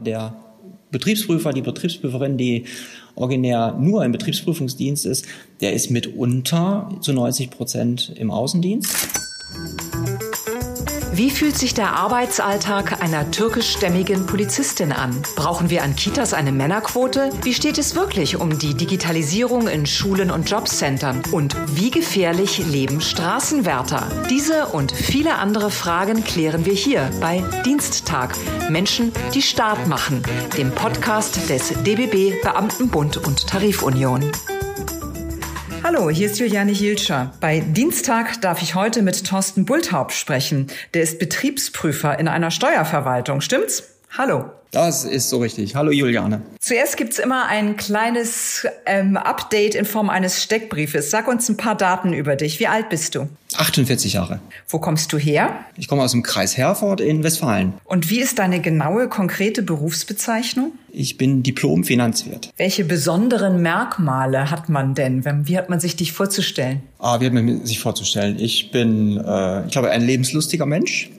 Der Betriebsprüfer, die Betriebsprüferin, die originär nur im Betriebsprüfungsdienst ist, der ist mitunter zu 90 Prozent im Außendienst. Wie fühlt sich der Arbeitsalltag einer türkischstämmigen Polizistin an? Brauchen wir an Kitas eine Männerquote? Wie steht es wirklich um die Digitalisierung in Schulen und Jobcentern? Und wie gefährlich leben Straßenwärter? Diese und viele andere Fragen klären wir hier bei Diensttag. Menschen, die Staat machen, dem Podcast des DBB Beamtenbund und Tarifunion. Hallo, hier ist Juliane Hilscher. Bei Dienstag darf ich heute mit Thorsten Bulthaupt sprechen. Der ist Betriebsprüfer in einer Steuerverwaltung. Stimmt's? Hallo. Das ist so richtig. Hallo Juliane. Zuerst gibt's immer ein kleines ähm, Update in Form eines Steckbriefes. Sag uns ein paar Daten über dich. Wie alt bist du? 48 Jahre. Wo kommst du her? Ich komme aus dem Kreis Herford in Westfalen. Und wie ist deine genaue, konkrete Berufsbezeichnung? Ich bin Diplom-Finanzwirt. Welche besonderen Merkmale hat man denn? Wie hat man sich dich vorzustellen? Ah, wie hat man sich vorzustellen? Ich bin, äh, ich glaube, ein lebenslustiger Mensch.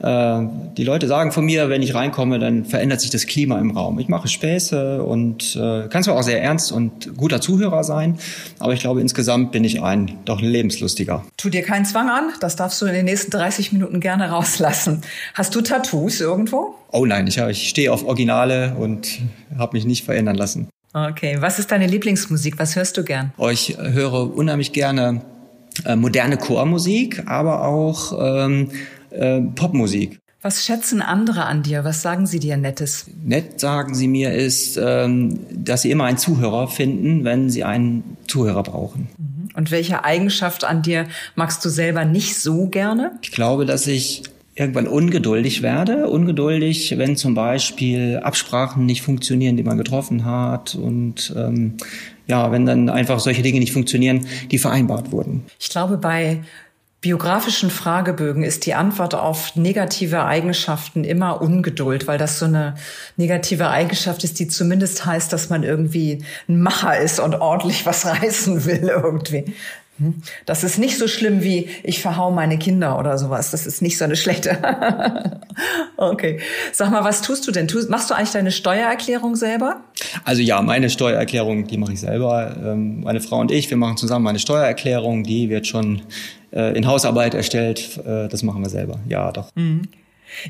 Äh, die Leute sagen von mir, wenn ich reinkomme, dann verändert sich das Klima im Raum. Ich mache Späße und äh, kann zwar auch sehr ernst und guter Zuhörer sein, aber ich glaube, insgesamt bin ich ein doch lebenslustiger. Tu dir keinen Zwang an, das darfst du in den nächsten 30 Minuten gerne rauslassen. Hast du Tattoos irgendwo? Oh nein, ich, ich stehe auf Originale und habe mich nicht verändern lassen. Okay, was ist deine Lieblingsmusik? Was hörst du gern? Oh, ich höre unheimlich gerne äh, moderne Chormusik, aber auch ähm, äh, Popmusik. Was schätzen andere an dir? Was sagen sie dir Nettes? Nett sagen sie mir ist, ähm, dass sie immer einen Zuhörer finden, wenn sie einen Zuhörer brauchen. Mhm. Und welche Eigenschaft an dir magst du selber nicht so gerne? Ich glaube, dass ich irgendwann ungeduldig werde. Ungeduldig, wenn zum Beispiel Absprachen nicht funktionieren, die man getroffen hat und ähm, ja, wenn dann einfach solche Dinge nicht funktionieren, die vereinbart wurden. Ich glaube, bei biografischen Fragebögen ist die Antwort auf negative Eigenschaften immer Ungeduld, weil das so eine negative Eigenschaft ist, die zumindest heißt, dass man irgendwie ein Macher ist und ordentlich was reißen will irgendwie. Hm? Das ist nicht so schlimm wie ich verhau meine Kinder oder sowas. Das ist nicht so eine schlechte. okay. Sag mal, was tust du denn? Machst du eigentlich deine Steuererklärung selber? Also ja, meine Steuererklärung, die mache ich selber. Ähm, meine Frau und ich, wir machen zusammen meine Steuererklärung. Die wird schon äh, in Hausarbeit erstellt. Äh, das machen wir selber. Ja, doch. Mhm.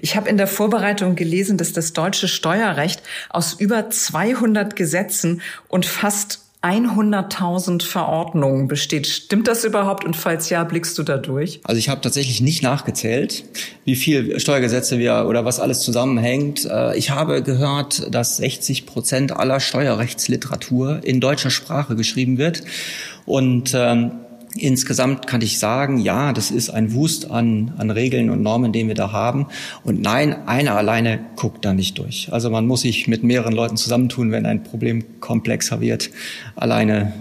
Ich habe in der Vorbereitung gelesen, dass das deutsche Steuerrecht aus über 200 Gesetzen und fast 100.000 Verordnungen besteht. Stimmt das überhaupt? Und falls ja, blickst du da durch? Also ich habe tatsächlich nicht nachgezählt, wie viel Steuergesetze wir oder was alles zusammenhängt. Äh, ich habe gehört, dass 60 Prozent aller Steuerrechtsliteratur in deutscher Sprache geschrieben wird. Und ähm, Insgesamt kann ich sagen, ja, das ist ein Wust an, an Regeln und Normen, den wir da haben. Und nein, einer alleine guckt da nicht durch. Also man muss sich mit mehreren Leuten zusammentun, wenn ein Problem komplexer wird. Alleine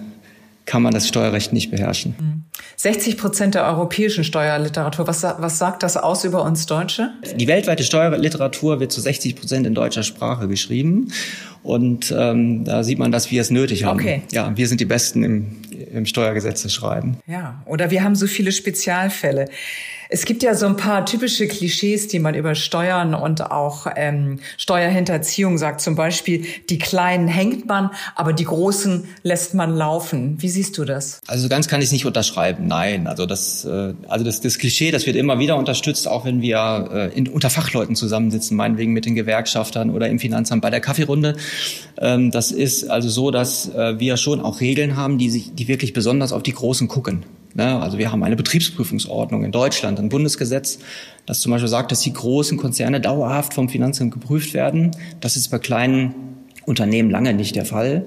kann man das Steuerrecht nicht beherrschen. 60 Prozent der europäischen Steuerliteratur, was, was sagt das aus über uns Deutsche? Die weltweite Steuerliteratur wird zu 60 Prozent in deutscher Sprache geschrieben. Und ähm, da sieht man, dass wir es nötig haben. Okay. Ja, wir sind die Besten im, im Steuergesetze schreiben. Ja, oder wir haben so viele Spezialfälle. Es gibt ja so ein paar typische Klischees, die man über Steuern und auch ähm, Steuerhinterziehung sagt. Zum Beispiel, die Kleinen hängt man, aber die Großen lässt man laufen. Wie siehst du das? Also ganz kann ich es nicht unterschreiben. Nein, also das, äh, also das, das Klischee, das wird immer wieder unterstützt, auch wenn wir äh, in, unter Fachleuten zusammensitzen, meinetwegen mit den Gewerkschaftern oder im Finanzamt bei der Kaffeerunde. Ähm, das ist also so, dass äh, wir schon auch Regeln haben, die sich, die wirklich besonders auf die Großen gucken. Ne? Also wir haben eine Betriebsprüfungsordnung in Deutschland, ein Bundesgesetz, das zum Beispiel sagt, dass die großen Konzerne dauerhaft vom Finanzamt geprüft werden. Das ist bei kleinen Unternehmen lange nicht der Fall.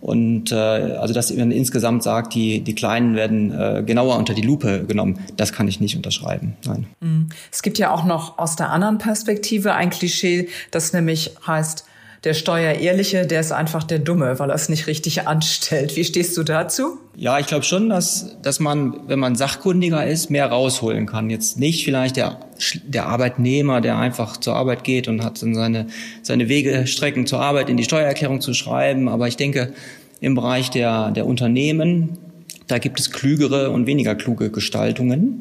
Und äh, also dass man insgesamt sagt, die, die Kleinen werden äh, genauer unter die Lupe genommen, das kann ich nicht unterschreiben. Nein. Mhm. Es gibt ja auch noch aus der anderen Perspektive ein Klischee, das nämlich heißt, der Steuerehrliche, der ist einfach der Dumme, weil er es nicht richtig anstellt. Wie stehst du dazu? Ja, ich glaube schon, dass, dass man, wenn man sachkundiger ist, mehr rausholen kann. Jetzt nicht vielleicht der, der Arbeitnehmer, der einfach zur Arbeit geht und hat dann seine, seine Wegestrecken zur Arbeit in die Steuererklärung zu schreiben. Aber ich denke, im Bereich der, der Unternehmen, da gibt es klügere und weniger kluge Gestaltungen.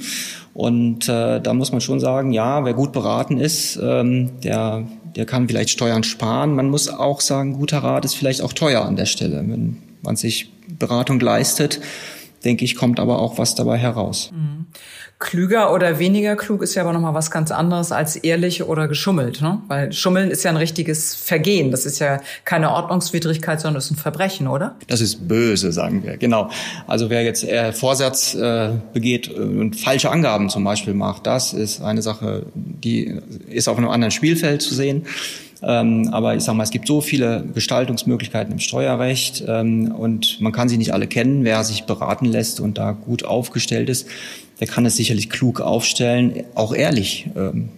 Und äh, da muss man schon sagen, ja, wer gut beraten ist, ähm, der der kann vielleicht Steuern sparen. Man muss auch sagen, guter Rat ist vielleicht auch teuer an der Stelle. Wenn man sich Beratung leistet, denke ich, kommt aber auch was dabei heraus. Mhm. Klüger oder weniger klug ist ja aber nochmal was ganz anderes als ehrlich oder geschummelt. Ne? Weil Schummeln ist ja ein richtiges Vergehen. Das ist ja keine Ordnungswidrigkeit, sondern ist ein Verbrechen, oder? Das ist böse, sagen wir. Genau. Also wer jetzt eher Vorsatz äh, begeht und falsche Angaben zum Beispiel macht, das ist eine Sache, die ist auf einem anderen Spielfeld zu sehen. Ähm, aber ich sage mal, es gibt so viele Gestaltungsmöglichkeiten im Steuerrecht ähm, und man kann sie nicht alle kennen. Wer sich beraten lässt und da gut aufgestellt ist, der kann es sicherlich klug aufstellen, auch ehrlich ähm,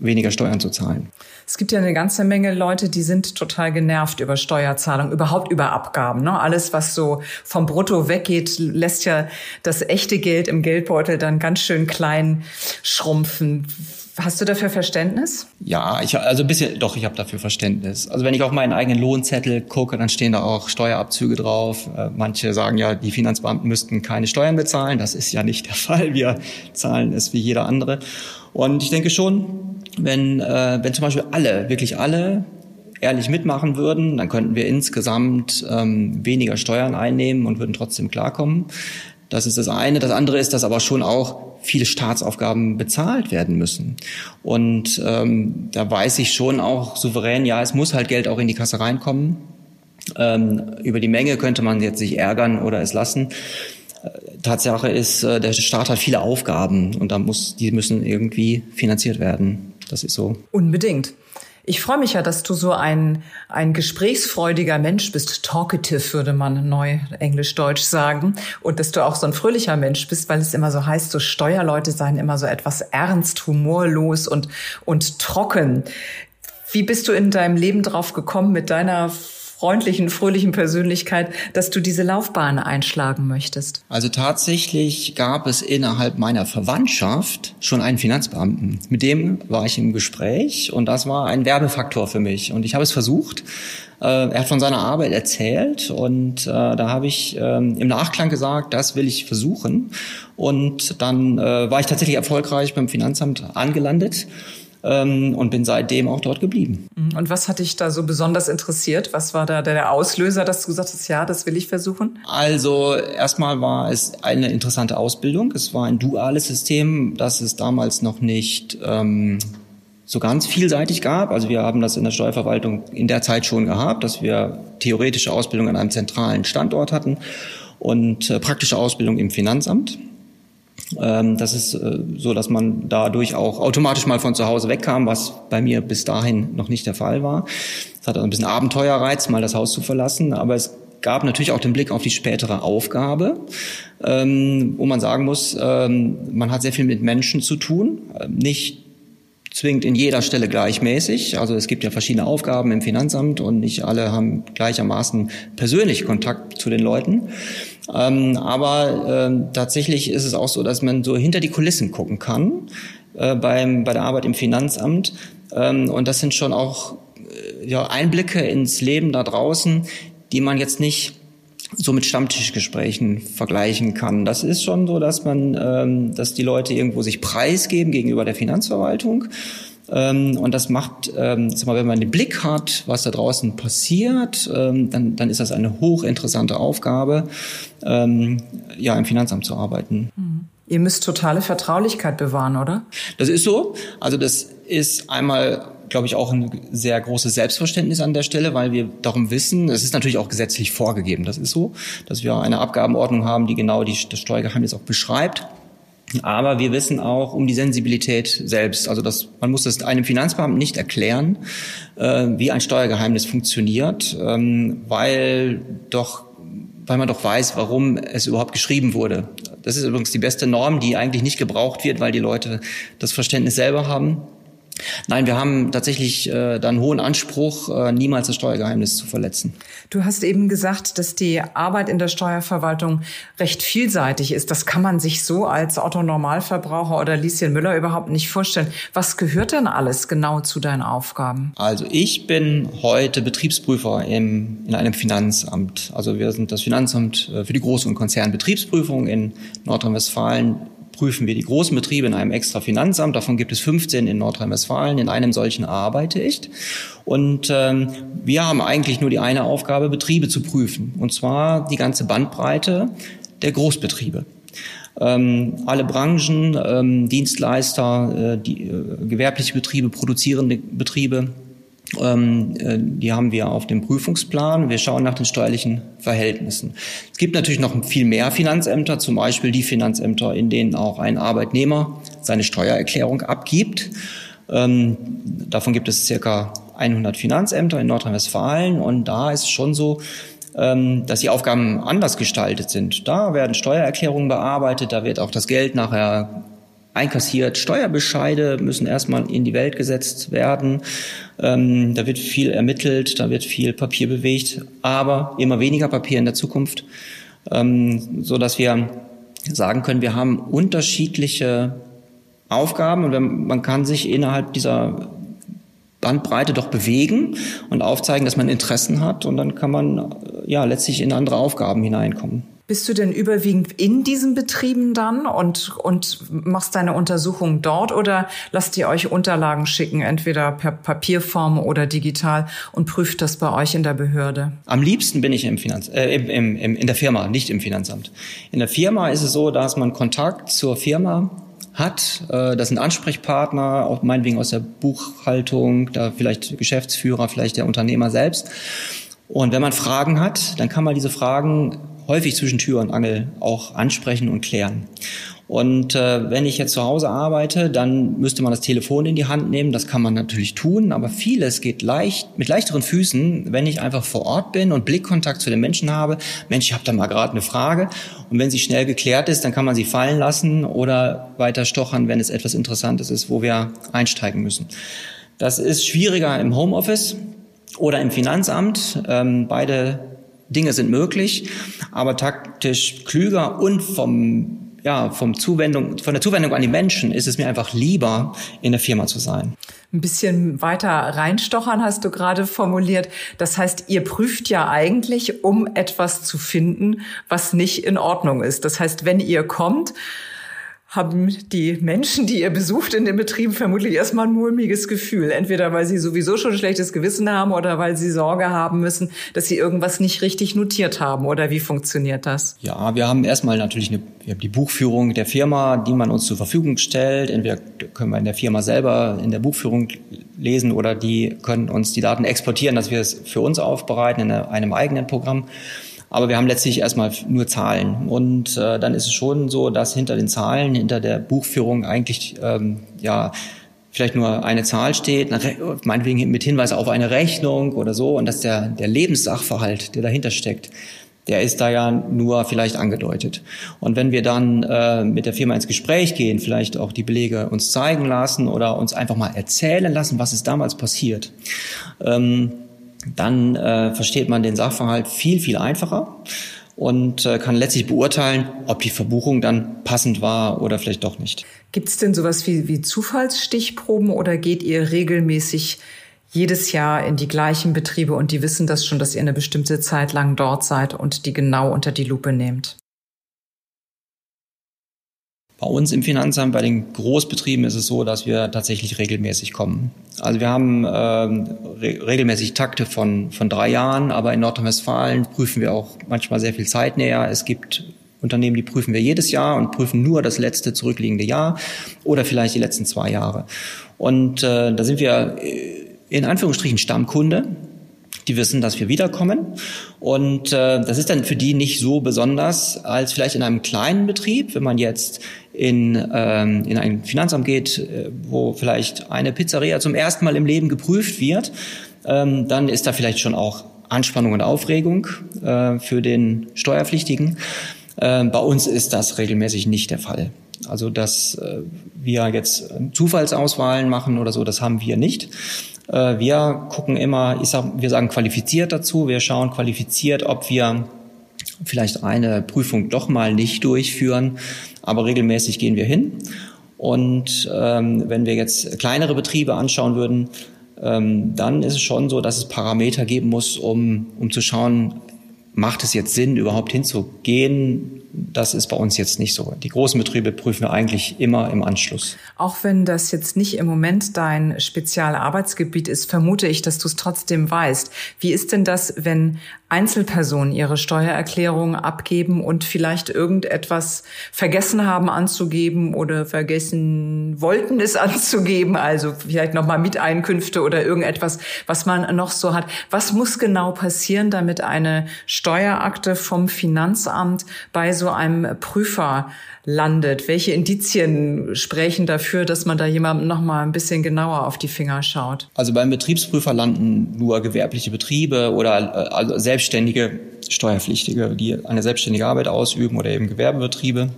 weniger Steuern zu zahlen. Es gibt ja eine ganze Menge Leute, die sind total genervt über Steuerzahlung, überhaupt über Abgaben. Ne? Alles, was so vom Brutto weggeht, lässt ja das echte Geld im Geldbeutel dann ganz schön klein schrumpfen. Hast du dafür Verständnis? Ja, ich also ein bisschen, doch, ich habe dafür Verständnis. Also wenn ich auf meinen eigenen Lohnzettel gucke, dann stehen da auch Steuerabzüge drauf. Äh, manche sagen ja, die Finanzbeamten müssten keine Steuern bezahlen. Das ist ja nicht der Fall. Wir zahlen es wie jeder andere. Und ich denke schon, wenn, äh, wenn zum Beispiel alle, wirklich alle ehrlich mitmachen würden, dann könnten wir insgesamt ähm, weniger Steuern einnehmen und würden trotzdem klarkommen. Das ist das eine. Das andere ist, dass aber schon auch viele Staatsaufgaben bezahlt werden müssen. Und ähm, da weiß ich schon auch souverän, ja, es muss halt Geld auch in die Kasse reinkommen. Ähm, über die Menge könnte man jetzt sich ärgern oder es lassen. Äh, Tatsache ist, äh, der Staat hat viele Aufgaben und da muss, die müssen irgendwie finanziert werden. Das ist so. Unbedingt. Ich freue mich ja, dass du so ein, ein gesprächsfreudiger Mensch bist. Talkative würde man neu Englisch-Deutsch sagen. Und dass du auch so ein fröhlicher Mensch bist, weil es immer so heißt, so Steuerleute seien immer so etwas ernst, humorlos und, und trocken. Wie bist du in deinem Leben drauf gekommen mit deiner freundlichen, fröhlichen Persönlichkeit, dass du diese Laufbahn einschlagen möchtest? Also tatsächlich gab es innerhalb meiner Verwandtschaft schon einen Finanzbeamten. Mit dem war ich im Gespräch und das war ein Werbefaktor für mich. Und ich habe es versucht. Äh, er hat von seiner Arbeit erzählt und äh, da habe ich ähm, im Nachklang gesagt, das will ich versuchen. Und dann äh, war ich tatsächlich erfolgreich beim Finanzamt angelandet ähm, und bin seitdem auch dort geblieben. Mhm. Und was hat dich da so besonders interessiert? Was war da der Auslöser, dass du gesagt hast, ja, das will ich versuchen? Also erstmal war es eine interessante Ausbildung. Es war ein duales System, das es damals noch nicht ähm, so ganz vielseitig gab. Also wir haben das in der Steuerverwaltung in der Zeit schon gehabt, dass wir theoretische Ausbildung an einem zentralen Standort hatten und äh, praktische Ausbildung im Finanzamt. Ähm, das ist äh, so, dass man dadurch auch automatisch mal von zu Hause wegkam, was bei mir bis dahin noch nicht der Fall war. Es hat also ein bisschen Abenteuerreiz, mal das Haus zu verlassen, aber es gab natürlich auch den Blick auf die spätere Aufgabe, ähm, wo man sagen muss, ähm, man hat sehr viel mit Menschen zu tun, nicht zwingend in jeder Stelle gleichmäßig. Also es gibt ja verschiedene Aufgaben im Finanzamt und nicht alle haben gleichermaßen persönlich Kontakt zu den Leuten. Ähm, aber ähm, tatsächlich ist es auch so, dass man so hinter die Kulissen gucken kann äh, beim, bei der Arbeit im Finanzamt. Ähm, und das sind schon auch äh, ja, Einblicke ins Leben da draußen, die man jetzt nicht so mit Stammtischgesprächen vergleichen kann. Das ist schon so, dass man, ähm, dass die Leute irgendwo sich preisgeben gegenüber der Finanzverwaltung. Ähm, und das macht, ähm, sag mal, wenn man den Blick hat, was da draußen passiert, ähm, dann, dann ist das eine hochinteressante Aufgabe, ähm, ja, im Finanzamt zu arbeiten. Mhm. Ihr müsst totale Vertraulichkeit bewahren, oder? Das ist so. Also das ist einmal glaube ich, auch ein sehr großes Selbstverständnis an der Stelle, weil wir darum wissen, es ist natürlich auch gesetzlich vorgegeben, das ist so, dass wir eine Abgabenordnung haben, die genau die, das Steuergeheimnis auch beschreibt. Aber wir wissen auch um die Sensibilität selbst. Also das, man muss das einem Finanzbeamten nicht erklären, äh, wie ein Steuergeheimnis funktioniert, ähm, weil doch weil man doch weiß, warum es überhaupt geschrieben wurde. Das ist übrigens die beste Norm, die eigentlich nicht gebraucht wird, weil die Leute das Verständnis selber haben. Nein, wir haben tatsächlich äh, dann hohen Anspruch, äh, niemals das Steuergeheimnis zu verletzen. Du hast eben gesagt, dass die Arbeit in der Steuerverwaltung recht vielseitig ist. Das kann man sich so als Otto Normalverbraucher oder Lieschen Müller überhaupt nicht vorstellen. Was gehört denn alles genau zu deinen Aufgaben? Also ich bin heute Betriebsprüfer im, in einem Finanzamt. Also wir sind das Finanzamt äh, für die Groß- und Konzernbetriebsprüfung in Nordrhein-Westfalen prüfen wir die großen Betriebe in einem extra Finanzamt. Davon gibt es 15 in Nordrhein-Westfalen. In einem solchen arbeite ich. Und ähm, wir haben eigentlich nur die eine Aufgabe, Betriebe zu prüfen. Und zwar die ganze Bandbreite der Großbetriebe. Ähm, alle Branchen, ähm, Dienstleister, äh, die, äh, gewerbliche Betriebe, produzierende Betriebe, ähm, äh, die haben wir auf dem Prüfungsplan. Wir schauen nach den steuerlichen Verhältnissen. Es gibt natürlich noch viel mehr Finanzämter, zum Beispiel die Finanzämter, in denen auch ein Arbeitnehmer seine Steuererklärung abgibt. Ähm, davon gibt es circa 100 Finanzämter in Nordrhein-Westfalen und da ist es schon so, ähm, dass die Aufgaben anders gestaltet sind. Da werden Steuererklärungen bearbeitet, da wird auch das Geld nachher einkassiert. Steuerbescheide müssen erstmal in die Welt gesetzt werden. Ähm, da wird viel ermittelt, da wird viel Papier bewegt, aber immer weniger Papier in der Zukunft, ähm, so dass wir sagen können, wir haben unterschiedliche Aufgaben und man kann sich innerhalb dieser Bandbreite doch bewegen und aufzeigen, dass man Interessen hat und dann kann man äh, ja letztlich in andere Aufgaben hineinkommen. Bist du denn überwiegend in diesen Betrieben dann und, und machst deine Untersuchung dort oder lasst ihr euch Unterlagen schicken, entweder per Papierform oder digital und prüft das bei euch in der Behörde? Am liebsten bin ich im Finanz, äh, im, im, in der Firma, nicht im Finanzamt. In der Firma ist es so, dass man Kontakt zur Firma hat. Äh, das sind Ansprechpartner, auch meinetwegen aus der Buchhaltung, da vielleicht Geschäftsführer, vielleicht der Unternehmer selbst. Und wenn man Fragen hat, dann kann man diese Fragen häufig zwischen Tür und Angel auch ansprechen und klären. Und äh, wenn ich jetzt zu Hause arbeite, dann müsste man das Telefon in die Hand nehmen. Das kann man natürlich tun, aber vieles geht leicht mit leichteren Füßen, wenn ich einfach vor Ort bin und Blickkontakt zu den Menschen habe. Mensch, ich habe da mal gerade eine Frage. Und wenn sie schnell geklärt ist, dann kann man sie fallen lassen oder weiter stochern, wenn es etwas Interessantes ist, wo wir einsteigen müssen. Das ist schwieriger im Homeoffice oder im Finanzamt. Ähm, beide Dinge sind möglich, aber taktisch klüger und vom ja, vom Zuwendung, von der Zuwendung an die Menschen ist es mir einfach lieber, in der Firma zu sein. Ein bisschen weiter reinstochern hast du gerade formuliert. Das heißt, ihr prüft ja eigentlich, um etwas zu finden, was nicht in Ordnung ist. Das heißt, wenn ihr kommt, haben die Menschen, die ihr besucht in den Betrieben, vermutlich erstmal ein mulmiges Gefühl. Entweder weil sie sowieso schon ein schlechtes Gewissen haben oder weil sie Sorge haben müssen, dass sie irgendwas nicht richtig notiert haben. Oder wie funktioniert das? Ja, wir haben erstmal natürlich eine, wir haben die Buchführung der Firma, die man uns zur Verfügung stellt. Entweder können wir in der Firma selber in der Buchführung lesen oder die können uns die Daten exportieren, dass wir es für uns aufbereiten in einem eigenen Programm. Aber wir haben letztlich erstmal nur Zahlen. Und äh, dann ist es schon so, dass hinter den Zahlen, hinter der Buchführung eigentlich ähm, ja vielleicht nur eine Zahl steht, meinetwegen mit Hinweis auf eine Rechnung oder so, und dass der, der Lebenssachverhalt, der dahinter steckt, der ist da ja nur vielleicht angedeutet. Und wenn wir dann äh, mit der Firma ins Gespräch gehen, vielleicht auch die Belege uns zeigen lassen oder uns einfach mal erzählen lassen, was ist damals passiert, ähm, dann äh, versteht man den Sachverhalt viel, viel einfacher und äh, kann letztlich beurteilen, ob die Verbuchung dann passend war oder vielleicht doch nicht. Gibt es denn sowas wie, wie Zufallsstichproben oder geht ihr regelmäßig jedes Jahr in die gleichen Betriebe und die wissen das schon, dass ihr eine bestimmte Zeit lang dort seid und die genau unter die Lupe nehmt? Bei uns im Finanzamt, bei den Großbetrieben ist es so, dass wir tatsächlich regelmäßig kommen. Also wir haben ähm, re regelmäßig Takte von, von drei Jahren, aber in Nordrhein-Westfalen prüfen wir auch manchmal sehr viel Zeit näher. Es gibt Unternehmen, die prüfen wir jedes Jahr und prüfen nur das letzte zurückliegende Jahr oder vielleicht die letzten zwei Jahre. Und äh, da sind wir äh, in Anführungsstrichen Stammkunde die wissen, dass wir wiederkommen. Und äh, das ist dann für die nicht so besonders als vielleicht in einem kleinen Betrieb, wenn man jetzt in, ähm, in ein Finanzamt geht, äh, wo vielleicht eine Pizzeria zum ersten Mal im Leben geprüft wird, ähm, dann ist da vielleicht schon auch Anspannung und Aufregung äh, für den Steuerpflichtigen. Äh, bei uns ist das regelmäßig nicht der Fall. Also dass äh, wir jetzt Zufallsauswahlen machen oder so, das haben wir nicht. Äh, wir gucken immer, ich sag, wir sagen qualifiziert dazu. Wir schauen qualifiziert, ob wir vielleicht eine Prüfung doch mal nicht durchführen, aber regelmäßig gehen wir hin. Und ähm, wenn wir jetzt kleinere Betriebe anschauen würden, ähm, dann ist es schon so, dass es Parameter geben muss, um, um zu schauen, macht es jetzt Sinn, überhaupt hinzugehen? Das ist bei uns jetzt nicht so. Die großen Betriebe prüfen wir eigentlich immer im Anschluss. Auch wenn das jetzt nicht im Moment dein Spezialarbeitsgebiet ist, vermute ich, dass du es trotzdem weißt. Wie ist denn das, wenn Einzelpersonen ihre Steuererklärung abgeben und vielleicht irgendetwas vergessen haben anzugeben oder vergessen wollten es anzugeben, also vielleicht nochmal Miteinkünfte oder irgendetwas, was man noch so hat. Was muss genau passieren, damit eine Steuerakte vom Finanzamt bei so einem Prüfer landet? Welche Indizien sprechen dafür, dass man da jemandem noch mal ein bisschen genauer auf die Finger schaut? Also beim Betriebsprüfer landen nur gewerbliche Betriebe oder also selbstständige Steuerpflichtige, die eine selbstständige Arbeit ausüben oder eben Gewerbebetriebe.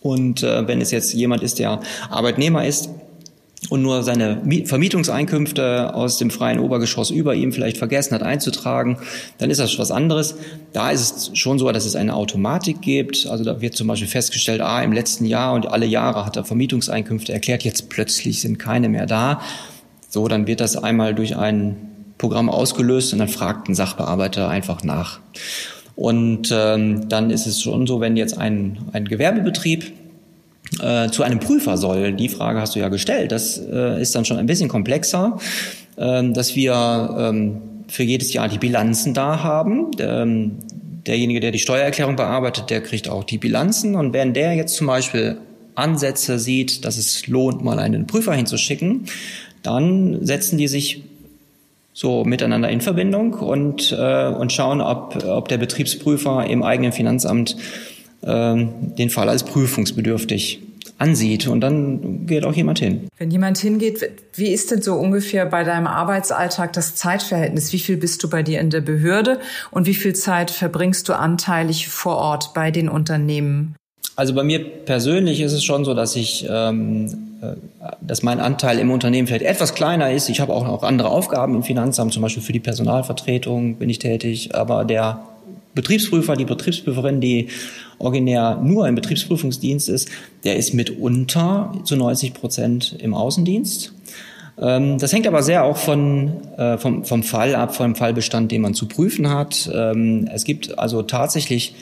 Und äh, wenn es jetzt jemand ist, der Arbeitnehmer ist, und nur seine Vermietungseinkünfte aus dem freien Obergeschoss über ihm vielleicht vergessen hat einzutragen, dann ist das was anderes. Da ist es schon so, dass es eine Automatik gibt. Also da wird zum Beispiel festgestellt, ah, im letzten Jahr und alle Jahre hat er Vermietungseinkünfte erklärt, jetzt plötzlich sind keine mehr da. So, dann wird das einmal durch ein Programm ausgelöst und dann fragt ein Sachbearbeiter einfach nach. Und ähm, dann ist es schon so, wenn jetzt ein, ein Gewerbebetrieb äh, zu einem Prüfer soll. Die Frage hast du ja gestellt. Das äh, ist dann schon ein bisschen komplexer, äh, dass wir ähm, für jedes Jahr die Bilanzen da haben. Ähm, derjenige, der die Steuererklärung bearbeitet, der kriegt auch die Bilanzen. Und wenn der jetzt zum Beispiel Ansätze sieht, dass es lohnt, mal einen Prüfer hinzuschicken, dann setzen die sich so miteinander in Verbindung und, äh, und schauen, ob, ob der Betriebsprüfer im eigenen Finanzamt den Fall als prüfungsbedürftig ansieht und dann geht auch jemand hin. Wenn jemand hingeht, wie ist denn so ungefähr bei deinem Arbeitsalltag das Zeitverhältnis? Wie viel bist du bei dir in der Behörde und wie viel Zeit verbringst du anteilig vor Ort bei den Unternehmen? Also bei mir persönlich ist es schon so, dass ich, ähm, äh, dass mein Anteil im Unternehmen vielleicht etwas kleiner ist. Ich habe auch noch andere Aufgaben im Finanzamt, zum Beispiel für die Personalvertretung bin ich tätig, aber der Betriebsprüfer, die Betriebsprüferin, die originär nur im Betriebsprüfungsdienst ist, der ist mitunter zu 90 Prozent im Außendienst. Ähm, das hängt aber sehr auch von, äh, vom, vom Fall ab, vom Fallbestand, den man zu prüfen hat. Ähm, es gibt also tatsächlich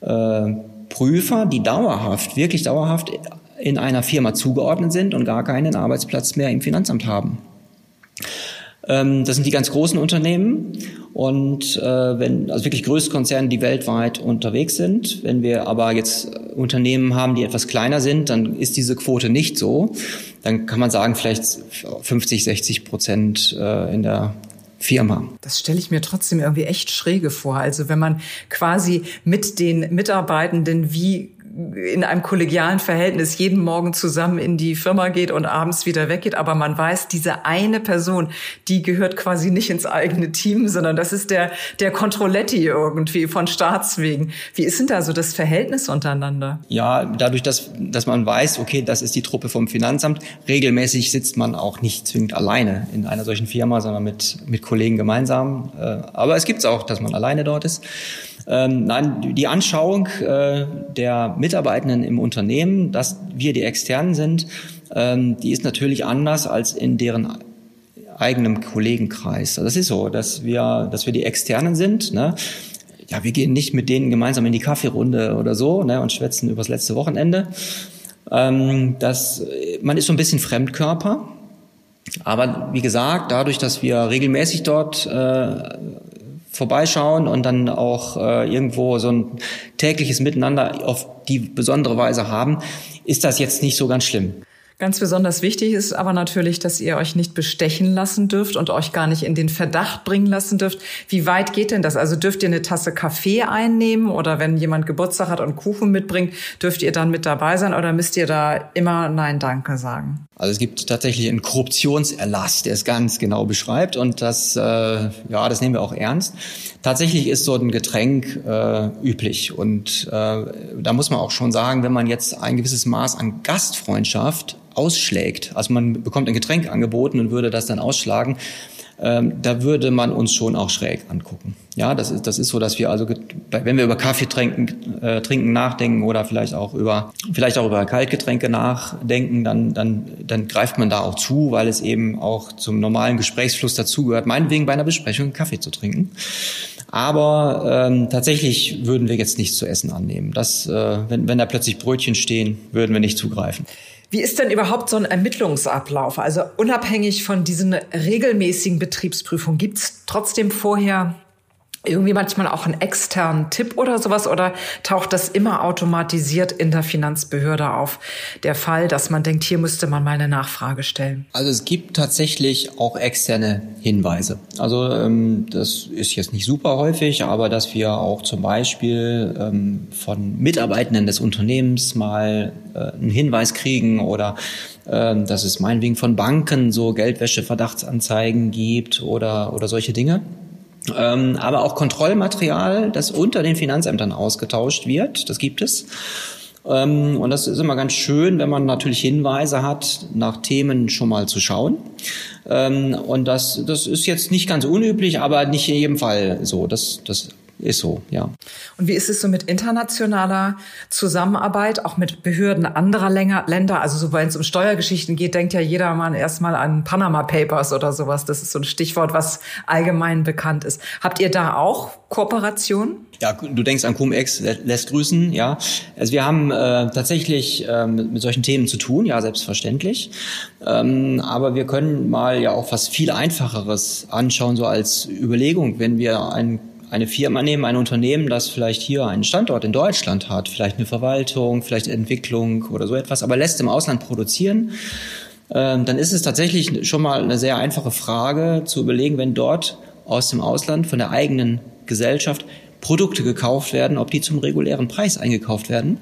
äh, Prüfer, die dauerhaft, wirklich dauerhaft in einer Firma zugeordnet sind und gar keinen Arbeitsplatz mehr im Finanzamt haben. Ähm, das sind die ganz großen Unternehmen und äh, wenn also wirklich größte Konzerne, die weltweit unterwegs sind. Wenn wir aber jetzt Unternehmen haben, die etwas kleiner sind, dann ist diese Quote nicht so. Dann kann man sagen vielleicht 50, 60 Prozent äh, in der Firma. Das stelle ich mir trotzdem irgendwie echt schräge vor. Also wenn man quasi mit den Mitarbeitenden wie in einem kollegialen Verhältnis jeden Morgen zusammen in die Firma geht und abends wieder weggeht. Aber man weiß, diese eine Person, die gehört quasi nicht ins eigene Team, sondern das ist der, der Controletti irgendwie von Staatswegen. Wie ist denn da so das Verhältnis untereinander? Ja, dadurch, dass, dass man weiß, okay, das ist die Truppe vom Finanzamt, regelmäßig sitzt man auch nicht zwingend alleine in einer solchen Firma, sondern mit, mit Kollegen gemeinsam. Äh, aber es gibt es auch, dass man alleine dort ist. Ähm, nein, die Anschauung äh, der Mitarbeitenden im Unternehmen, dass wir die Externen sind, ähm, die ist natürlich anders als in deren eigenem Kollegenkreis. Das ist so, dass wir, dass wir die Externen sind. Ne? Ja, wir gehen nicht mit denen gemeinsam in die Kaffeerunde oder so ne, und schwätzen übers letzte Wochenende. Ähm, das, man ist so ein bisschen Fremdkörper. Aber wie gesagt, dadurch, dass wir regelmäßig dort äh, vorbeischauen und dann auch äh, irgendwo so ein tägliches Miteinander auf die besondere Weise haben, ist das jetzt nicht so ganz schlimm. Ganz besonders wichtig ist aber natürlich, dass ihr euch nicht bestechen lassen dürft und euch gar nicht in den Verdacht bringen lassen dürft. Wie weit geht denn das? Also dürft ihr eine Tasse Kaffee einnehmen oder wenn jemand Geburtstag hat und Kuchen mitbringt, dürft ihr dann mit dabei sein oder müsst ihr da immer Nein, danke sagen? Also es gibt tatsächlich einen Korruptionserlass, der es ganz genau beschreibt und das, äh, ja, das nehmen wir auch ernst. Tatsächlich ist so ein Getränk äh, üblich und äh, da muss man auch schon sagen, wenn man jetzt ein gewisses Maß an Gastfreundschaft ausschlägt. Also man bekommt ein Getränk angeboten und würde das dann ausschlagen. Ähm, da würde man uns schon auch schräg angucken. Ja, das ist, das ist so, dass wir also, wenn wir über Kaffee trinken, äh, trinken nachdenken oder vielleicht auch über, vielleicht auch über Kaltgetränke nachdenken, dann, dann, dann greift man da auch zu, weil es eben auch zum normalen Gesprächsfluss dazugehört, meinetwegen bei einer Besprechung Kaffee zu trinken. Aber ähm, tatsächlich würden wir jetzt nichts zu essen annehmen. Das, äh, wenn, wenn da plötzlich Brötchen stehen, würden wir nicht zugreifen. Wie ist denn überhaupt so ein Ermittlungsablauf? Also unabhängig von diesen regelmäßigen Betriebsprüfungen, gibt es trotzdem vorher irgendwie manchmal auch einen externen Tipp oder sowas oder taucht das immer automatisiert in der Finanzbehörde auf? Der Fall, dass man denkt, hier müsste man mal eine Nachfrage stellen. Also es gibt tatsächlich auch externe Hinweise. Also ähm, das ist jetzt nicht super häufig, aber dass wir auch zum Beispiel ähm, von Mitarbeitenden des Unternehmens mal äh, einen Hinweis kriegen oder ähm, dass es meinetwegen von Banken so Geldwäsche-Verdachtsanzeigen gibt oder, oder solche Dinge ähm, aber auch Kontrollmaterial, das unter den Finanzämtern ausgetauscht wird. Das gibt es. Ähm, und das ist immer ganz schön, wenn man natürlich Hinweise hat, nach Themen schon mal zu schauen. Ähm, und das, das ist jetzt nicht ganz unüblich, aber nicht in jedem Fall so. Das, das ist so, ja. Und wie ist es so mit internationaler Zusammenarbeit, auch mit Behörden anderer Länder? Also so, wenn es um Steuergeschichten geht, denkt ja jedermann erstmal an Panama Papers oder sowas. Das ist so ein Stichwort, was allgemein bekannt ist. Habt ihr da auch Kooperation? Ja, du denkst an Cum-Ex, lässt grüßen, ja. Also wir haben äh, tatsächlich äh, mit, mit, solchen Themen zu tun, ja, selbstverständlich. Ähm, aber wir können mal ja auch was viel Einfacheres anschauen, so als Überlegung, wenn wir ein eine Firma nehmen, ein Unternehmen, das vielleicht hier einen Standort in Deutschland hat, vielleicht eine Verwaltung, vielleicht Entwicklung oder so etwas, aber lässt im Ausland produzieren, ähm, dann ist es tatsächlich schon mal eine sehr einfache Frage zu überlegen, wenn dort aus dem Ausland von der eigenen Gesellschaft Produkte gekauft werden, ob die zum regulären Preis eingekauft werden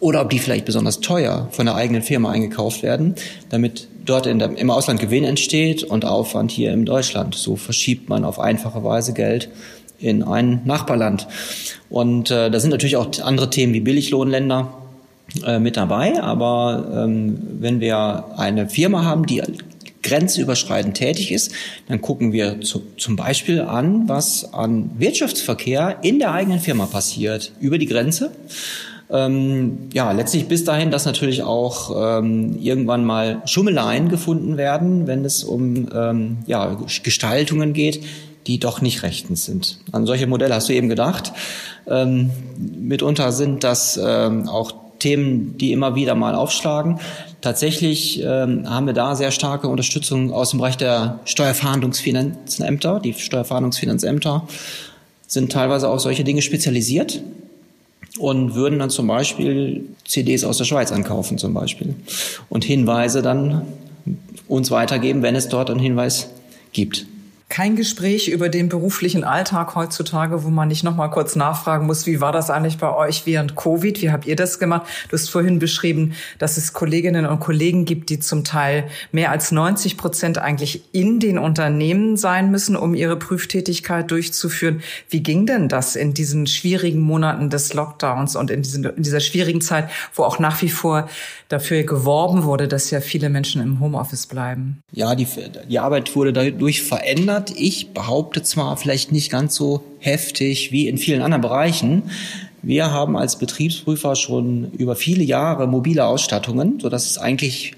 oder ob die vielleicht besonders teuer von der eigenen Firma eingekauft werden, damit dort der, im Ausland Gewinn entsteht und Aufwand hier in Deutschland. So verschiebt man auf einfache Weise Geld in ein Nachbarland. Und äh, da sind natürlich auch andere Themen wie Billiglohnländer äh, mit dabei. Aber ähm, wenn wir eine Firma haben, die grenzüberschreitend tätig ist, dann gucken wir zu, zum Beispiel an, was an Wirtschaftsverkehr in der eigenen Firma passiert über die Grenze. Ähm, ja, letztlich bis dahin, dass natürlich auch ähm, irgendwann mal Schummeleien gefunden werden, wenn es um ähm, ja, Gestaltungen geht, die doch nicht rechtens sind. An solche Modelle hast du eben gedacht. Ähm, mitunter sind das ähm, auch Themen, die immer wieder mal aufschlagen. Tatsächlich ähm, haben wir da sehr starke Unterstützung aus dem Bereich der Steuerfahndungsfinanzämter. Die Steuerfahndungsfinanzämter sind teilweise auf solche Dinge spezialisiert und würden dann zum Beispiel CDs aus der Schweiz ankaufen zum Beispiel und Hinweise dann uns weitergeben, wenn es dort einen Hinweis gibt kein Gespräch über den beruflichen Alltag heutzutage, wo man nicht noch mal kurz nachfragen muss, wie war das eigentlich bei euch während Covid? Wie habt ihr das gemacht? Du hast vorhin beschrieben, dass es Kolleginnen und Kollegen gibt, die zum Teil mehr als 90 Prozent eigentlich in den Unternehmen sein müssen, um ihre Prüftätigkeit durchzuführen. Wie ging denn das in diesen schwierigen Monaten des Lockdowns und in, diesen, in dieser schwierigen Zeit, wo auch nach wie vor dafür geworben wurde, dass ja viele Menschen im Homeoffice bleiben? Ja, die, die Arbeit wurde dadurch verändert hat. Ich behaupte zwar vielleicht nicht ganz so heftig wie in vielen anderen Bereichen. Wir haben als Betriebsprüfer schon über viele Jahre mobile Ausstattungen, so dass es eigentlich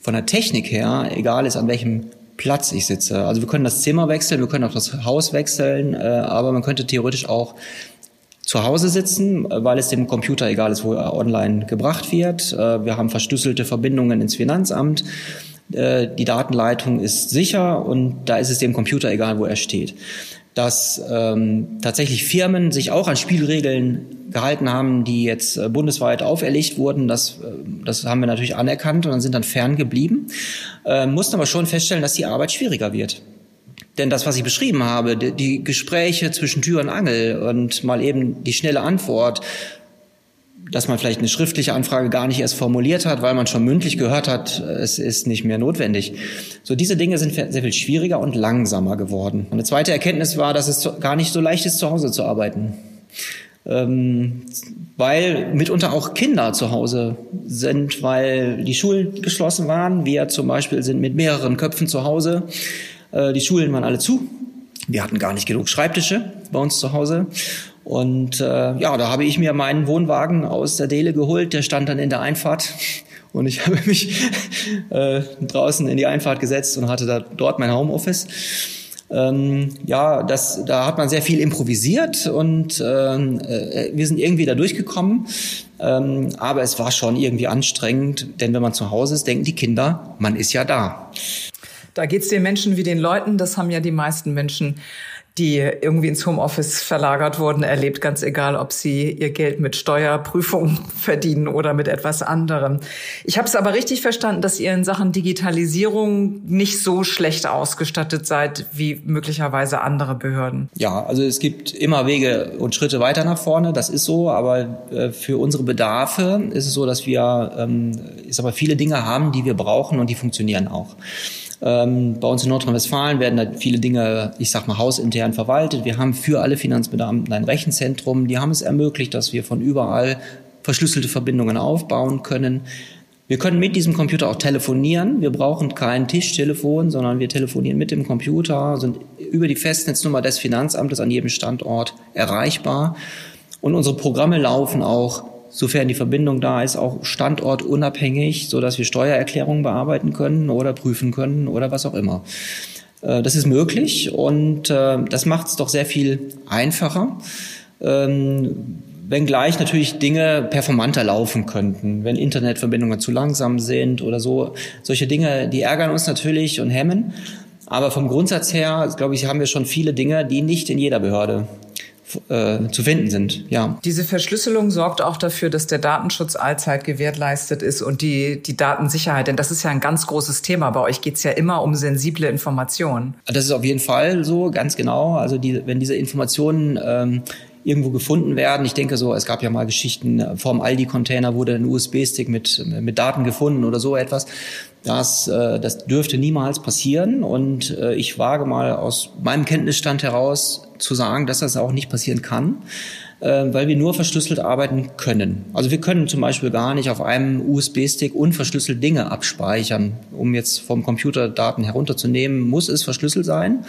von der Technik her egal ist, an welchem Platz ich sitze. Also wir können das Zimmer wechseln, wir können auch das Haus wechseln, äh, aber man könnte theoretisch auch zu Hause sitzen, weil es dem Computer egal ist, wo er online gebracht wird. Äh, wir haben verschlüsselte Verbindungen ins Finanzamt. Äh, die Datenleitung ist sicher und da ist es dem Computer egal, wo er steht. Dass ähm, tatsächlich Firmen sich auch an Spielregeln gehalten haben, die jetzt äh, bundesweit auferlegt wurden, das, äh, das haben wir natürlich anerkannt und dann sind dann fern geblieben, äh, mussten aber schon feststellen, dass die Arbeit schwieriger wird. Denn das, was ich beschrieben habe, die, die Gespräche zwischen Tür und Angel und mal eben die schnelle Antwort, dass man vielleicht eine schriftliche Anfrage gar nicht erst formuliert hat, weil man schon mündlich gehört hat, es ist nicht mehr notwendig. So diese Dinge sind sehr viel schwieriger und langsamer geworden. Eine zweite Erkenntnis war, dass es gar nicht so leicht ist, zu Hause zu arbeiten. Ähm, weil mitunter auch Kinder zu Hause sind, weil die Schulen geschlossen waren. Wir zum Beispiel sind mit mehreren Köpfen zu Hause. Äh, die Schulen waren alle zu. Wir hatten gar nicht genug Schreibtische bei uns zu Hause. Und äh, ja, da habe ich mir meinen Wohnwagen aus der Dele geholt, der stand dann in der Einfahrt. Und ich habe mich äh, draußen in die Einfahrt gesetzt und hatte da dort mein Homeoffice. Ähm, ja, das, da hat man sehr viel improvisiert und ähm, äh, wir sind irgendwie da durchgekommen. Ähm, aber es war schon irgendwie anstrengend, denn wenn man zu Hause ist, denken die Kinder, man ist ja da. Da geht es den Menschen wie den Leuten. Das haben ja die meisten Menschen die irgendwie ins Homeoffice verlagert wurden, erlebt, ganz egal, ob sie ihr Geld mit Steuerprüfung verdienen oder mit etwas anderem. Ich habe es aber richtig verstanden, dass ihr in Sachen Digitalisierung nicht so schlecht ausgestattet seid wie möglicherweise andere Behörden. Ja, also es gibt immer Wege und Schritte weiter nach vorne, das ist so, aber äh, für unsere Bedarfe ist es so, dass wir ähm, ich sag mal, viele Dinge haben, die wir brauchen und die funktionieren auch. Ähm, bei uns in Nordrhein-Westfalen werden da viele Dinge, ich sag mal, hausintern verwaltet. Wir haben für alle Finanzbeamten ein Rechenzentrum. Die haben es ermöglicht, dass wir von überall verschlüsselte Verbindungen aufbauen können. Wir können mit diesem Computer auch telefonieren. Wir brauchen kein Tischtelefon, sondern wir telefonieren mit dem Computer, sind über die Festnetznummer des Finanzamtes an jedem Standort erreichbar. Und unsere Programme laufen auch sofern die Verbindung da ist, auch standortunabhängig, so dass wir Steuererklärungen bearbeiten können oder prüfen können oder was auch immer. Äh, das ist möglich und äh, das macht es doch sehr viel einfacher. Ähm, wenngleich natürlich Dinge performanter laufen könnten, wenn Internetverbindungen zu langsam sind oder so. Solche Dinge, die ärgern uns natürlich und hemmen. Aber vom Grundsatz her, glaube ich, haben wir schon viele Dinge, die nicht in jeder Behörde äh, zu finden sind. Ja. Diese Verschlüsselung sorgt auch dafür, dass der Datenschutz allzeit gewährleistet ist und die, die Datensicherheit. Denn das ist ja ein ganz großes Thema. Bei euch geht es ja immer um sensible Informationen. Das ist auf jeden Fall so, ganz genau. Also die, wenn diese Informationen ähm, irgendwo gefunden werden. Ich denke so, es gab ja mal Geschichten, äh, vorm Aldi-Container wurde ein USB-Stick mit, mit Daten gefunden oder so etwas. Das, äh, das dürfte niemals passieren und ich wage mal aus meinem Kenntnisstand heraus zu sagen, dass das auch nicht passieren kann, weil wir nur verschlüsselt arbeiten können. Also wir können zum Beispiel gar nicht auf einem USB-Stick unverschlüsselt Dinge abspeichern. Um jetzt vom Computer Daten herunterzunehmen, muss es verschlüsselt sein.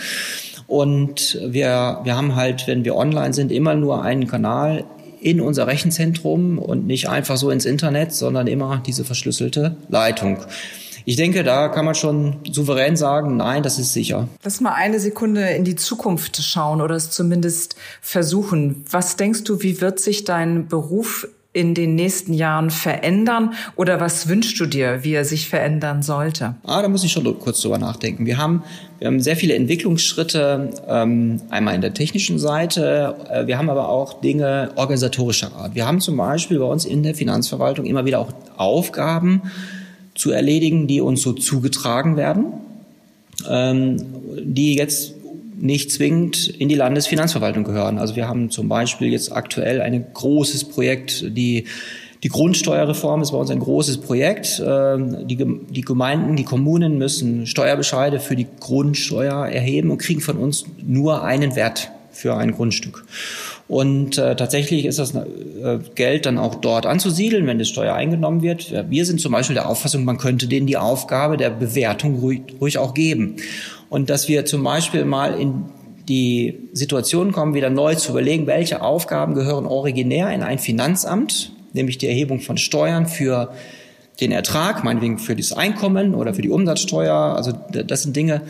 Und wir, wir haben halt, wenn wir online sind, immer nur einen Kanal in unser Rechenzentrum und nicht einfach so ins Internet, sondern immer diese verschlüsselte Leitung. Ich denke, da kann man schon souverän sagen, nein, das ist sicher. Lass mal eine Sekunde in die Zukunft schauen oder es zumindest versuchen. Was denkst du, wie wird sich dein Beruf in den nächsten Jahren verändern oder was wünschst du dir, wie er sich verändern sollte? Ah, da muss ich schon kurz drüber nachdenken. Wir haben, wir haben sehr viele Entwicklungsschritte, ähm, einmal in der technischen Seite, äh, wir haben aber auch Dinge organisatorischer Art. Wir haben zum Beispiel bei uns in der Finanzverwaltung immer wieder auch Aufgaben zu erledigen, die uns so zugetragen werden, ähm, die jetzt nicht zwingend in die Landesfinanzverwaltung gehören. Also wir haben zum Beispiel jetzt aktuell ein großes Projekt, die die Grundsteuerreform ist bei uns ein großes Projekt. Ähm, die, die Gemeinden, die Kommunen müssen Steuerbescheide für die Grundsteuer erheben und kriegen von uns nur einen Wert für ein Grundstück. Und äh, tatsächlich ist das äh, Geld dann auch dort anzusiedeln, wenn die Steuer eingenommen wird. Wir sind zum Beispiel der Auffassung, man könnte denen die Aufgabe der Bewertung ruhig, ruhig auch geben. Und dass wir zum Beispiel mal in die Situation kommen, wieder neu zu überlegen, welche Aufgaben gehören originär in ein Finanzamt, nämlich die Erhebung von Steuern für den Ertrag, meinetwegen für das Einkommen oder für die Umsatzsteuer. Also das sind Dinge,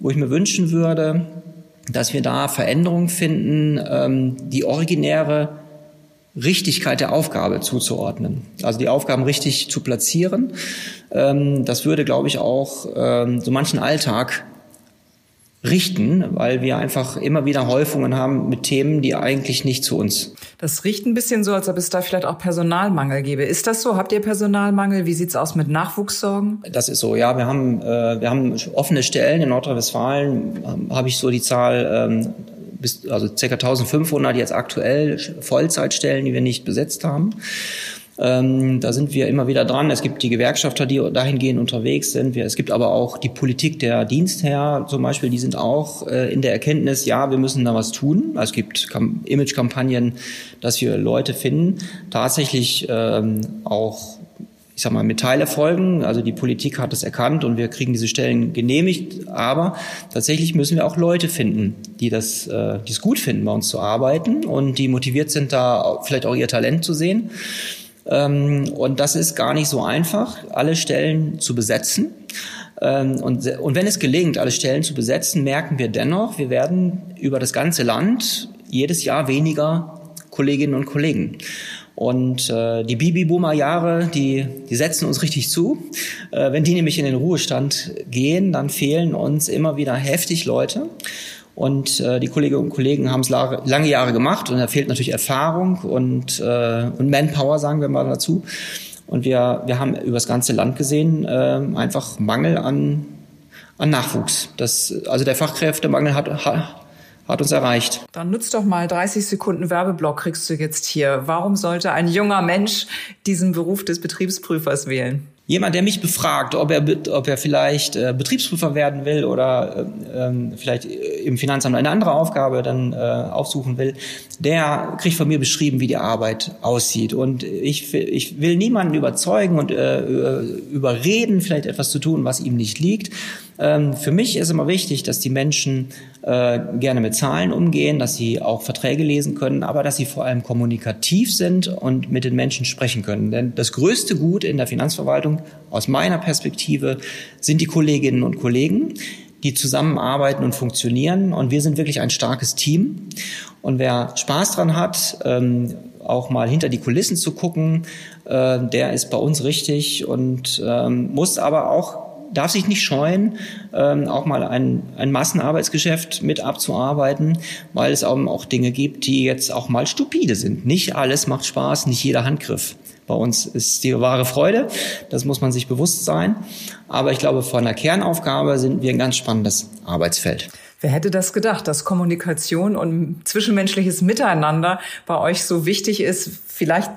wo ich mir wünschen würde, dass wir da Veränderungen finden, ähm, die originäre Richtigkeit der Aufgabe zuzuordnen. Also die Aufgaben richtig zu platzieren. Ähm, das würde, glaube ich, auch ähm, so manchen Alltag richten, weil wir einfach immer wieder Häufungen haben mit Themen, die eigentlich nicht zu uns. Das riecht ein bisschen so, als ob es da vielleicht auch Personalmangel gäbe. Ist das so? Habt ihr Personalmangel? Wie sieht's aus mit Nachwuchssorgen? Das ist so, ja. Wir haben, äh, wir haben offene Stellen in Nordrhein-Westfalen, ähm, habe ich so die Zahl, ähm, bis, also ca. 1500 jetzt aktuell Vollzeitstellen, die wir nicht besetzt haben. Ähm, da sind wir immer wieder dran. Es gibt die Gewerkschafter, die dahingehend unterwegs sind. Wir, es gibt aber auch die Politik der Dienstherr zum Beispiel, die sind auch äh, in der Erkenntnis, ja, wir müssen da was tun. Es gibt Imagekampagnen, dass wir Leute finden. Tatsächlich ähm, auch ich sag mal, mit Teilerfolgen. Also die Politik hat es erkannt und wir kriegen diese Stellen genehmigt. Aber tatsächlich müssen wir auch Leute finden, die das, äh, die es gut finden, bei uns zu arbeiten und die motiviert sind, da vielleicht auch ihr Talent zu sehen. Ähm, und das ist gar nicht so einfach, alle Stellen zu besetzen. Ähm, und, und wenn es gelingt, alle Stellen zu besetzen, merken wir dennoch, wir werden über das ganze Land jedes Jahr weniger Kolleginnen und Kollegen. Und äh, die Babyboomer-Jahre, die, die setzen uns richtig zu. Äh, wenn die nämlich in den Ruhestand gehen, dann fehlen uns immer wieder heftig Leute. Und äh, die Kolleginnen und Kollegen haben es lange Jahre gemacht und da fehlt natürlich Erfahrung und, äh, und Manpower, sagen wir mal dazu. Und wir, wir haben über das ganze Land gesehen äh, einfach Mangel an, an Nachwuchs. Das, also der Fachkräftemangel hat, hat, hat uns erreicht. Dann nutzt doch mal 30 Sekunden Werbeblock kriegst du jetzt hier. Warum sollte ein junger Mensch diesen Beruf des Betriebsprüfers wählen? Jemand, der mich befragt, ob er, ob er vielleicht äh, Betriebsprüfer werden will oder äh, ähm, vielleicht im Finanzamt eine andere Aufgabe dann äh, aufsuchen will, der kriegt von mir beschrieben, wie die Arbeit aussieht. Und ich, ich will niemanden überzeugen und äh, überreden, vielleicht etwas zu tun, was ihm nicht liegt. Ähm, für mich ist immer wichtig, dass die Menschen äh, gerne mit Zahlen umgehen, dass sie auch Verträge lesen können, aber dass sie vor allem kommunikativ sind und mit den Menschen sprechen können. Denn das größte Gut in der Finanzverwaltung aus meiner Perspektive sind die Kolleginnen und Kollegen, die zusammenarbeiten und funktionieren. Und wir sind wirklich ein starkes Team. Und wer Spaß dran hat, ähm, auch mal hinter die Kulissen zu gucken, äh, der ist bei uns richtig und ähm, muss aber auch darf sich nicht scheuen, ähm, auch mal ein, ein Massenarbeitsgeschäft mit abzuarbeiten, weil es auch, auch Dinge gibt, die jetzt auch mal stupide sind. Nicht alles macht Spaß, nicht jeder Handgriff. Bei uns ist die wahre Freude, das muss man sich bewusst sein. Aber ich glaube, von der Kernaufgabe sind wir ein ganz spannendes Arbeitsfeld. Wer hätte das gedacht, dass Kommunikation und zwischenmenschliches Miteinander bei euch so wichtig ist, vielleicht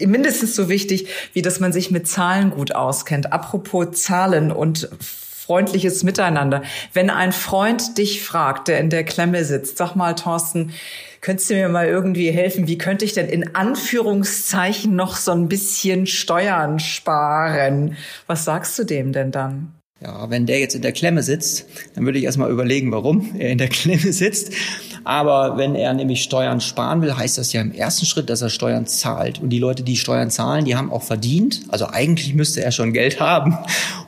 mindestens so wichtig, wie dass man sich mit Zahlen gut auskennt. Apropos Zahlen und freundliches Miteinander. Wenn ein Freund dich fragt, der in der Klemme sitzt, sag mal, Thorsten, könntest du mir mal irgendwie helfen? Wie könnte ich denn in Anführungszeichen noch so ein bisschen Steuern sparen? Was sagst du dem denn dann? Ja, wenn der jetzt in der Klemme sitzt, dann würde ich erstmal überlegen, warum er in der Klemme sitzt. Aber wenn er nämlich Steuern sparen will, heißt das ja im ersten Schritt, dass er Steuern zahlt. Und die Leute, die Steuern zahlen, die haben auch verdient. Also eigentlich müsste er schon Geld haben.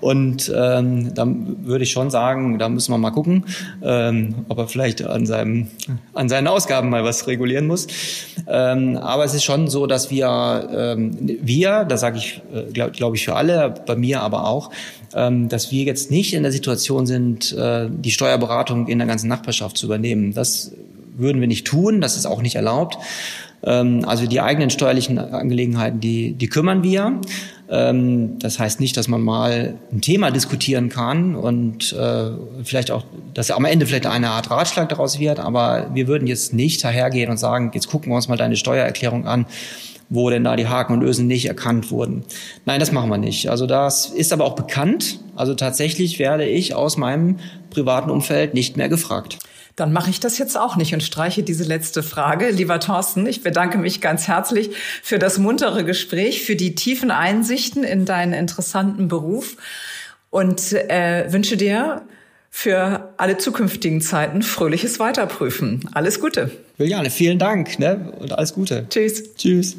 Und ähm, dann würde ich schon sagen, da müssen wir mal gucken, ähm, ob er vielleicht an, seinem, an seinen Ausgaben mal was regulieren muss. Ähm, aber es ist schon so, dass wir, ähm, wir, da sage ich, äh, glaube glaub ich für alle, bei mir aber auch, dass wir jetzt nicht in der Situation sind, äh, die Steuerberatung in der ganzen Nachbarschaft zu übernehmen. Das würden wir nicht tun, das ist auch nicht erlaubt. Ähm, also die eigenen steuerlichen Angelegenheiten, die, die kümmern wir. Ähm, das heißt nicht, dass man mal ein Thema diskutieren kann und äh, vielleicht auch, dass am Ende vielleicht eine Art Ratschlag daraus wird, aber wir würden jetzt nicht dahergehen und sagen, jetzt gucken wir uns mal deine Steuererklärung an wo denn da die Haken und Ösen nicht erkannt wurden. Nein, das machen wir nicht. Also das ist aber auch bekannt. Also tatsächlich werde ich aus meinem privaten Umfeld nicht mehr gefragt. Dann mache ich das jetzt auch nicht und streiche diese letzte Frage. Lieber Thorsten, ich bedanke mich ganz herzlich für das muntere Gespräch, für die tiefen Einsichten in deinen interessanten Beruf und äh, wünsche dir für alle zukünftigen Zeiten fröhliches Weiterprüfen. Alles Gute. Juliane, vielen Dank ne? und alles Gute. Tschüss. Tschüss.